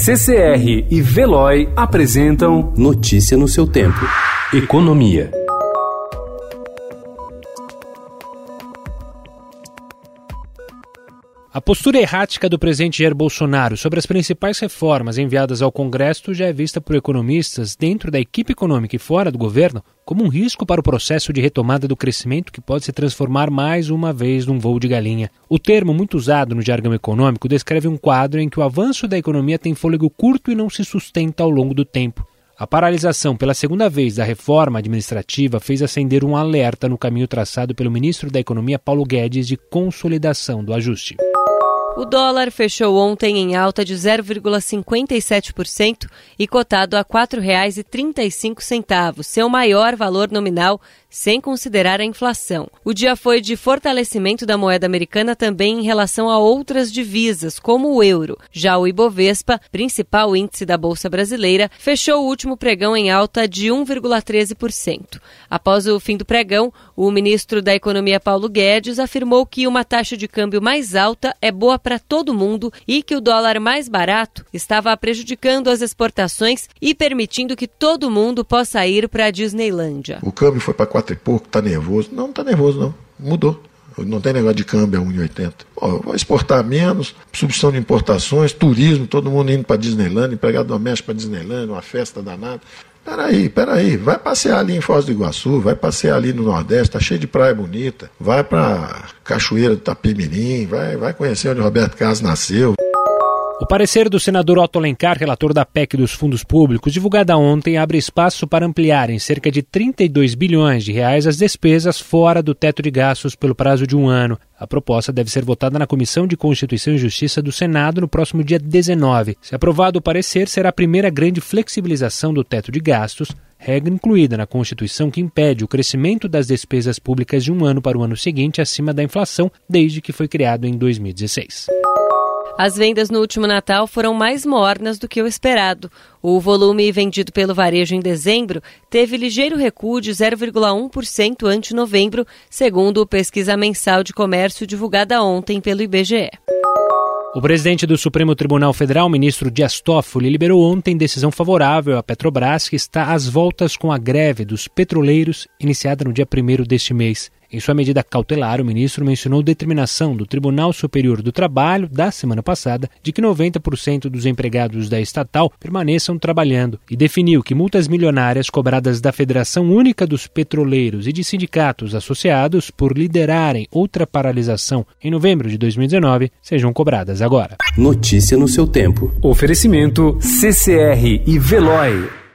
CCR e Veloy apresentam Notícia no seu tempo. Economia. A postura errática do presidente Jair Bolsonaro sobre as principais reformas enviadas ao Congresso já é vista por economistas dentro da equipe econômica e fora do governo como um risco para o processo de retomada do crescimento que pode se transformar mais uma vez num voo de galinha. O termo, muito usado no jargão econômico, descreve um quadro em que o avanço da economia tem fôlego curto e não se sustenta ao longo do tempo. A paralisação pela segunda vez da reforma administrativa fez acender um alerta no caminho traçado pelo ministro da Economia Paulo Guedes de consolidação do ajuste. O dólar fechou ontem em alta de 0,57% e cotado a R$ 4,35, seu maior valor nominal sem considerar a inflação. O dia foi de fortalecimento da moeda americana também em relação a outras divisas, como o euro. Já o Ibovespa, principal índice da Bolsa Brasileira, fechou o último pregão em alta de 1,13%. Após o fim do pregão, o ministro da Economia Paulo Guedes afirmou que uma taxa de câmbio mais alta é boa para todo mundo e que o dólar mais barato estava prejudicando as exportações e permitindo que todo mundo possa ir para a Disneylândia. O câmbio foi para e pouco, tá nervoso. Não, não tá nervoso, não. Mudou. Não tem negócio de câmbio a 1,80. Vai exportar menos, substituição de importações, turismo, todo mundo indo para Disneyland, empregado doméstico para Disneyland, uma festa danada. Peraí, peraí, vai passear ali em Foz do Iguaçu, vai passear ali no Nordeste, tá cheio de praia bonita, vai para Cachoeira do Tapimirim, vai, vai conhecer onde Roberto Carlos nasceu. O parecer do senador Otto Alencar, relator da PEC dos fundos públicos, divulgada ontem, abre espaço para ampliar em cerca de 32 bilhões de reais as despesas fora do teto de gastos pelo prazo de um ano. A proposta deve ser votada na Comissão de Constituição e Justiça do Senado no próximo dia 19. Se aprovado o parecer, será a primeira grande flexibilização do teto de gastos, regra incluída na Constituição que impede o crescimento das despesas públicas de um ano para o ano seguinte acima da inflação desde que foi criado em 2016. As vendas no último Natal foram mais mornas do que o esperado. O volume vendido pelo varejo em dezembro teve ligeiro recuo de 0,1% ante novembro, segundo pesquisa mensal de comércio divulgada ontem pelo IBGE. O presidente do Supremo Tribunal Federal, ministro Dias Toffoli, liberou ontem decisão favorável à Petrobras, que está às voltas com a greve dos petroleiros, iniciada no dia 1 deste mês. Em sua medida cautelar, o ministro mencionou determinação do Tribunal Superior do Trabalho da semana passada de que 90% dos empregados da estatal permaneçam trabalhando e definiu que multas milionárias cobradas da Federação Única dos Petroleiros e de sindicatos associados por liderarem outra paralisação em novembro de 2019 sejam cobradas agora. Notícia no seu tempo. Oferecimento CCR e Veloy.